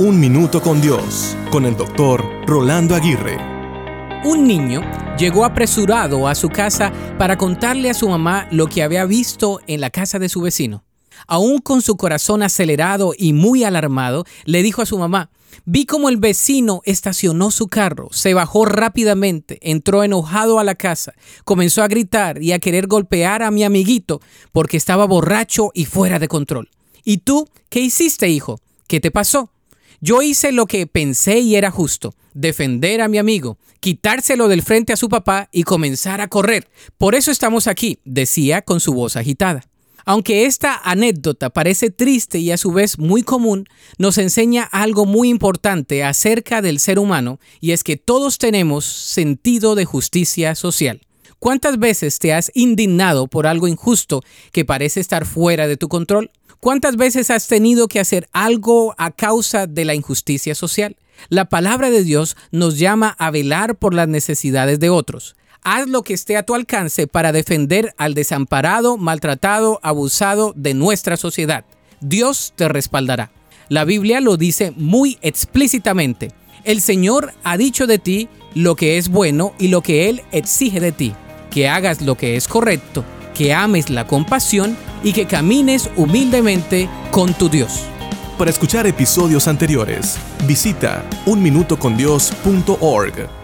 Un Minuto con Dios, con el doctor Rolando Aguirre. Un niño llegó apresurado a su casa para contarle a su mamá lo que había visto en la casa de su vecino. Aún con su corazón acelerado y muy alarmado, le dijo a su mamá, vi como el vecino estacionó su carro, se bajó rápidamente, entró enojado a la casa, comenzó a gritar y a querer golpear a mi amiguito porque estaba borracho y fuera de control. ¿Y tú qué hiciste, hijo? ¿Qué te pasó? Yo hice lo que pensé y era justo, defender a mi amigo, quitárselo del frente a su papá y comenzar a correr. Por eso estamos aquí, decía con su voz agitada. Aunque esta anécdota parece triste y a su vez muy común, nos enseña algo muy importante acerca del ser humano y es que todos tenemos sentido de justicia social. ¿Cuántas veces te has indignado por algo injusto que parece estar fuera de tu control? ¿Cuántas veces has tenido que hacer algo a causa de la injusticia social? La palabra de Dios nos llama a velar por las necesidades de otros. Haz lo que esté a tu alcance para defender al desamparado, maltratado, abusado de nuestra sociedad. Dios te respaldará. La Biblia lo dice muy explícitamente. El Señor ha dicho de ti lo que es bueno y lo que Él exige de ti, que hagas lo que es correcto que ames la compasión y que camines humildemente con tu Dios. Para escuchar episodios anteriores, visita unminutocondios.org.